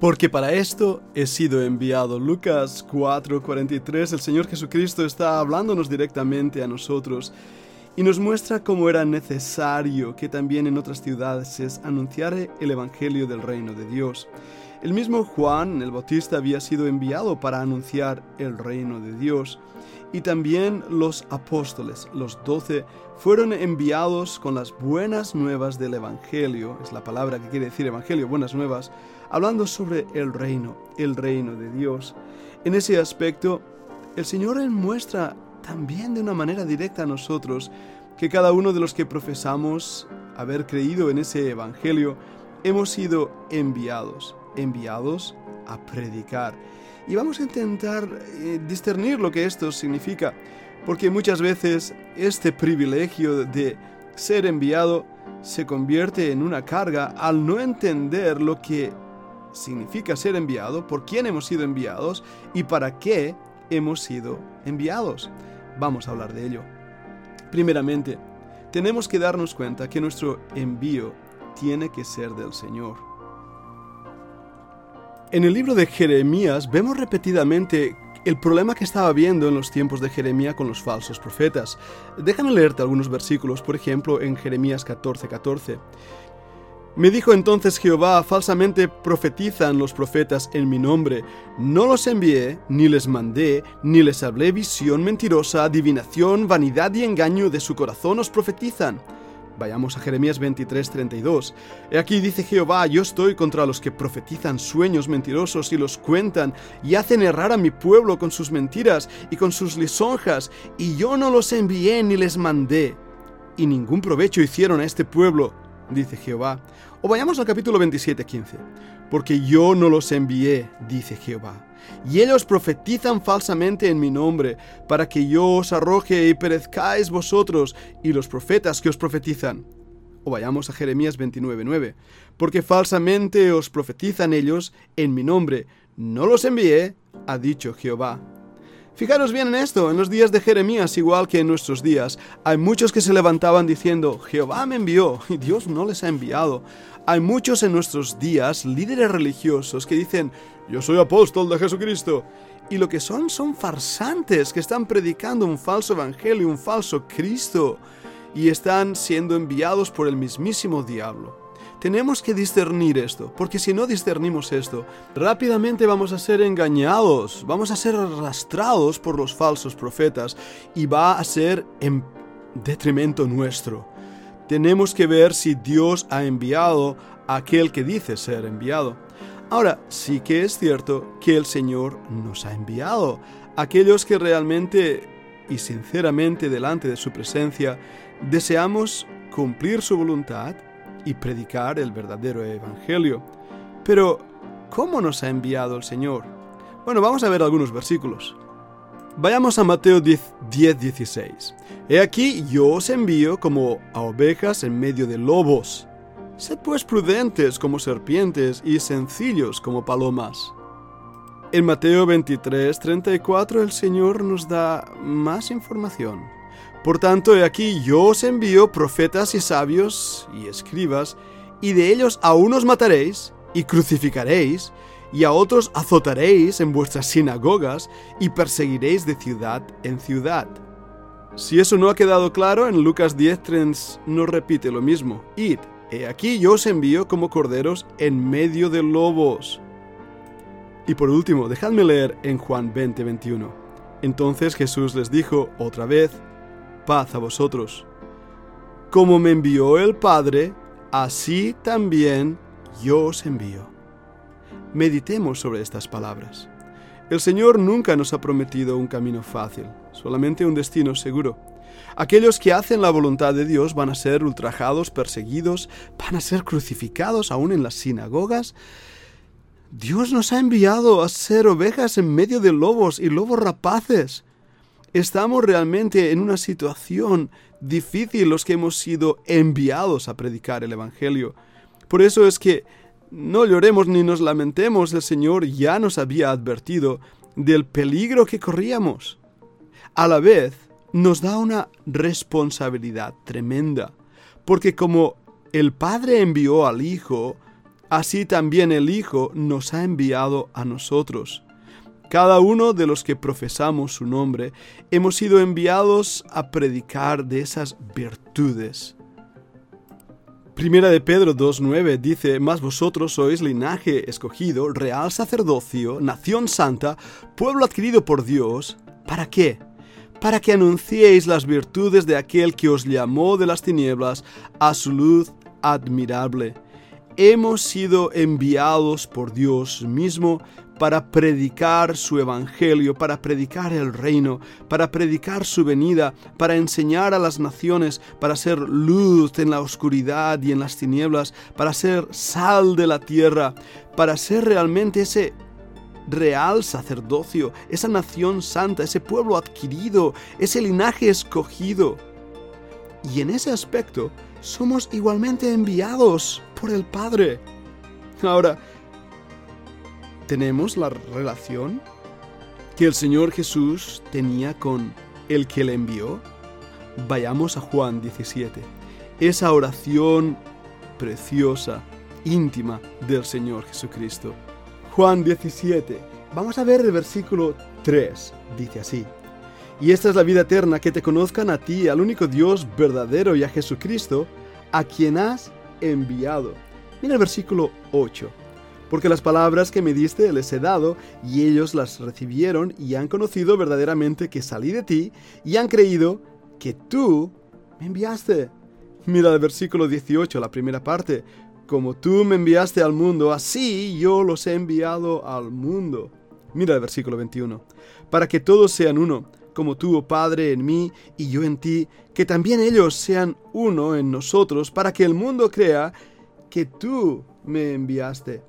Porque para esto he sido enviado. Lucas 4:43, el Señor Jesucristo está hablándonos directamente a nosotros y nos muestra cómo era necesario que también en otras ciudades se anunciara el Evangelio del reino de Dios. El mismo Juan el Bautista había sido enviado para anunciar el reino de Dios y también los apóstoles, los doce, fueron enviados con las buenas nuevas del Evangelio, es la palabra que quiere decir Evangelio, buenas nuevas, hablando sobre el reino, el reino de Dios. En ese aspecto, el Señor muestra también de una manera directa a nosotros que cada uno de los que profesamos haber creído en ese Evangelio, hemos sido enviados, enviados a predicar. Y vamos a intentar eh, discernir lo que esto significa, porque muchas veces este privilegio de ser enviado se convierte en una carga al no entender lo que significa ser enviado, por quién hemos sido enviados y para qué hemos sido enviados. Vamos a hablar de ello. Primeramente, tenemos que darnos cuenta que nuestro envío tiene que ser del Señor. En el libro de Jeremías vemos repetidamente el problema que estaba habiendo en los tiempos de Jeremías con los falsos profetas. Déjame leerte algunos versículos, por ejemplo, en Jeremías 14:14. 14. Me dijo entonces Jehová, falsamente profetizan los profetas en mi nombre. No los envié, ni les mandé, ni les hablé visión mentirosa, adivinación, vanidad y engaño de su corazón os profetizan. Vayamos a Jeremías 23, 32. He aquí dice Jehová, yo estoy contra los que profetizan sueños mentirosos y los cuentan y hacen errar a mi pueblo con sus mentiras y con sus lisonjas, y yo no los envié ni les mandé. Y ningún provecho hicieron a este pueblo, dice Jehová. O vayamos al capítulo 27, 15. Porque yo no los envié, dice Jehová y ellos profetizan falsamente en mi nombre, para que yo os arroje y perezcáis vosotros y los profetas que os profetizan. O vayamos a Jeremías 29:9, porque falsamente os profetizan ellos en mi nombre, no los envié, ha dicho Jehová. Fijaros bien en esto, en los días de Jeremías, igual que en nuestros días, hay muchos que se levantaban diciendo, Jehová me envió, y Dios no les ha enviado. Hay muchos en nuestros días, líderes religiosos, que dicen, yo soy apóstol de Jesucristo. Y lo que son son farsantes que están predicando un falso evangelio, un falso Cristo, y están siendo enviados por el mismísimo diablo. Tenemos que discernir esto, porque si no discernimos esto, rápidamente vamos a ser engañados, vamos a ser arrastrados por los falsos profetas y va a ser en detrimento nuestro. Tenemos que ver si Dios ha enviado a aquel que dice ser enviado. Ahora, sí que es cierto que el Señor nos ha enviado, aquellos que realmente y sinceramente delante de su presencia deseamos cumplir su voluntad y predicar el verdadero Evangelio. Pero, ¿cómo nos ha enviado el Señor? Bueno, vamos a ver algunos versículos. Vayamos a Mateo 10, 10, 16. He aquí yo os envío como a ovejas en medio de lobos. Sed pues prudentes como serpientes y sencillos como palomas. En Mateo 23, 34 el Señor nos da más información. Por tanto, he aquí yo os envío profetas y sabios y escribas, y de ellos a unos mataréis y crucificaréis, y a otros azotaréis en vuestras sinagogas y perseguiréis de ciudad en ciudad. Si eso no ha quedado claro, en Lucas 10 nos repite lo mismo. Id He aquí yo os envío como corderos en medio de lobos. Y por último, dejadme leer en Juan 20, 21. Entonces Jesús les dijo otra vez, paz a vosotros. Como me envió el Padre, así también yo os envío. Meditemos sobre estas palabras. El Señor nunca nos ha prometido un camino fácil, solamente un destino seguro. Aquellos que hacen la voluntad de Dios van a ser ultrajados, perseguidos, van a ser crucificados aún en las sinagogas. Dios nos ha enviado a ser ovejas en medio de lobos y lobos rapaces. Estamos realmente en una situación difícil los que hemos sido enviados a predicar el Evangelio. Por eso es que no lloremos ni nos lamentemos, el Señor ya nos había advertido del peligro que corríamos. A la vez, nos da una responsabilidad tremenda, porque como el Padre envió al Hijo así también el Hijo nos ha enviado a nosotros. Cada uno de los que profesamos su nombre hemos sido enviados a predicar de esas virtudes. Primera de Pedro 2.9 dice, Mas vosotros sois linaje escogido, real sacerdocio, nación santa, pueblo adquirido por Dios. ¿Para qué? Para que anunciéis las virtudes de aquel que os llamó de las tinieblas a su luz admirable. Hemos sido enviados por Dios mismo para predicar su evangelio, para predicar el reino, para predicar su venida, para enseñar a las naciones, para ser luz en la oscuridad y en las tinieblas, para ser sal de la tierra, para ser realmente ese real sacerdocio, esa nación santa, ese pueblo adquirido, ese linaje escogido. Y en ese aspecto somos igualmente enviados por el Padre. Ahora, tenemos la relación que el Señor Jesús tenía con el que le envió. Vayamos a Juan 17, esa oración preciosa, íntima del Señor Jesucristo. Juan 17, vamos a ver el versículo 3, dice así. Y esta es la vida eterna, que te conozcan a ti, al único Dios verdadero y a Jesucristo, a quien has enviado. Mira el versículo 8 porque las palabras que me diste les he dado, y ellos las recibieron y han conocido verdaderamente que salí de ti, y han creído que tú me enviaste. Mira el versículo 18, la primera parte. Como tú me enviaste al mundo, así yo los he enviado al mundo. Mira el versículo 21. Para que todos sean uno, como tú, oh Padre, en mí y yo en ti, que también ellos sean uno en nosotros, para que el mundo crea que tú me enviaste.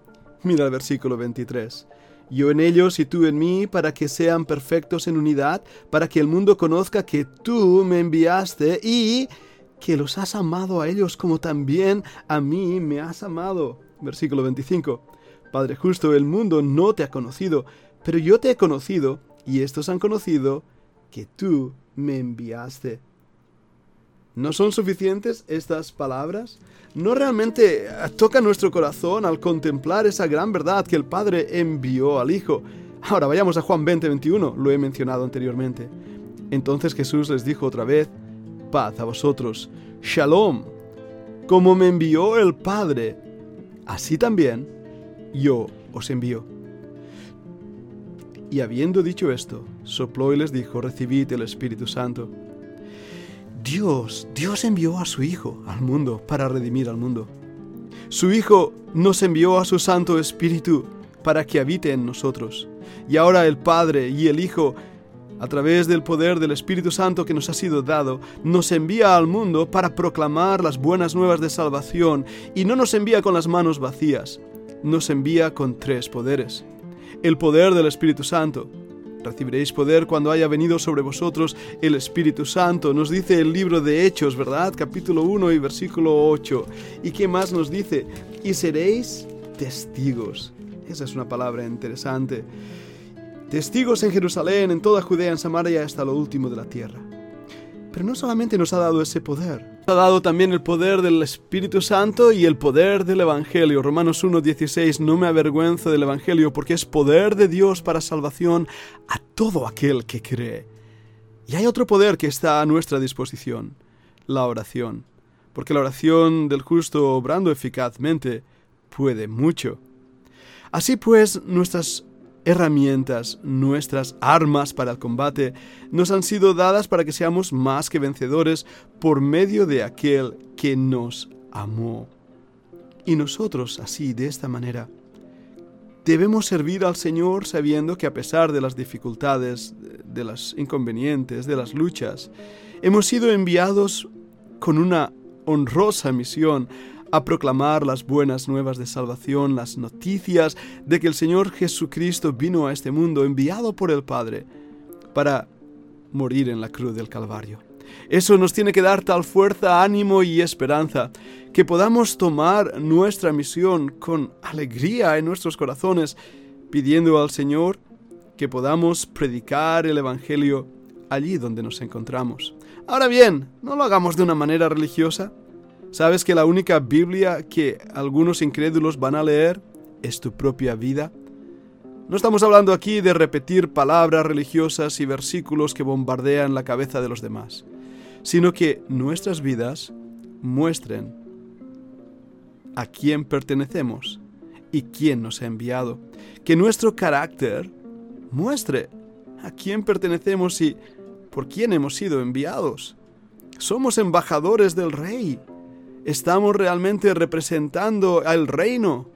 Mira el versículo 23. Yo en ellos y tú en mí, para que sean perfectos en unidad, para que el mundo conozca que tú me enviaste y que los has amado a ellos como también a mí me has amado. Versículo 25. Padre justo, el mundo no te ha conocido, pero yo te he conocido, y estos han conocido que tú me enviaste. ¿No son suficientes estas palabras? ¿No realmente toca nuestro corazón al contemplar esa gran verdad que el Padre envió al Hijo? Ahora vayamos a Juan 20, 21, lo he mencionado anteriormente. Entonces Jesús les dijo otra vez, paz a vosotros, shalom, como me envió el Padre, así también yo os envío. Y habiendo dicho esto, sopló y les dijo, recibid el Espíritu Santo. Dios, Dios envió a su Hijo al mundo para redimir al mundo. Su Hijo nos envió a su Santo Espíritu para que habite en nosotros. Y ahora el Padre y el Hijo, a través del poder del Espíritu Santo que nos ha sido dado, nos envía al mundo para proclamar las buenas nuevas de salvación y no nos envía con las manos vacías, nos envía con tres poderes. El poder del Espíritu Santo, Recibiréis poder cuando haya venido sobre vosotros el Espíritu Santo. Nos dice el libro de Hechos, ¿verdad? Capítulo 1 y versículo 8. ¿Y qué más nos dice? Y seréis testigos. Esa es una palabra interesante. Testigos en Jerusalén, en toda Judea, en Samaria, hasta lo último de la tierra. Pero no solamente nos ha dado ese poder, ha dado también el poder del Espíritu Santo y el poder del Evangelio. Romanos 1.16, no me avergüenzo del Evangelio porque es poder de Dios para salvación a todo aquel que cree. Y hay otro poder que está a nuestra disposición, la oración. Porque la oración del justo obrando eficazmente puede mucho. Así pues, nuestras herramientas, nuestras armas para el combate, nos han sido dadas para que seamos más que vencedores por medio de aquel que nos amó. Y nosotros, así, de esta manera, debemos servir al Señor sabiendo que a pesar de las dificultades, de las inconvenientes, de las luchas, hemos sido enviados con una honrosa misión a proclamar las buenas nuevas de salvación, las noticias de que el Señor Jesucristo vino a este mundo enviado por el Padre para morir en la cruz del Calvario. Eso nos tiene que dar tal fuerza, ánimo y esperanza que podamos tomar nuestra misión con alegría en nuestros corazones, pidiendo al Señor que podamos predicar el Evangelio allí donde nos encontramos. Ahora bien, no lo hagamos de una manera religiosa, ¿Sabes que la única Biblia que algunos incrédulos van a leer es tu propia vida? No estamos hablando aquí de repetir palabras religiosas y versículos que bombardean la cabeza de los demás, sino que nuestras vidas muestren a quién pertenecemos y quién nos ha enviado. Que nuestro carácter muestre a quién pertenecemos y por quién hemos sido enviados. Somos embajadores del rey. Estamos realmente representando al reino.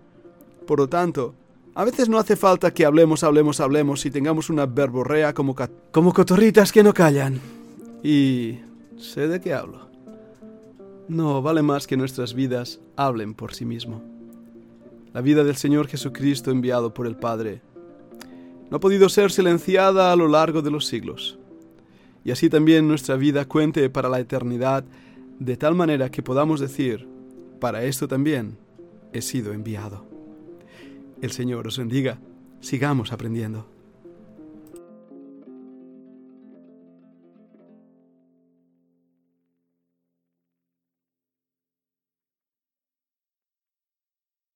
Por lo tanto, a veces no hace falta que hablemos, hablemos, hablemos y tengamos una verborrea como, como cotorritas que no callan. Y sé de qué hablo. No, vale más que nuestras vidas hablen por sí mismo. La vida del Señor Jesucristo enviado por el Padre no ha podido ser silenciada a lo largo de los siglos. Y así también nuestra vida cuente para la eternidad de tal manera que podamos decir, para esto también he sido enviado. El Señor os bendiga. Sigamos aprendiendo.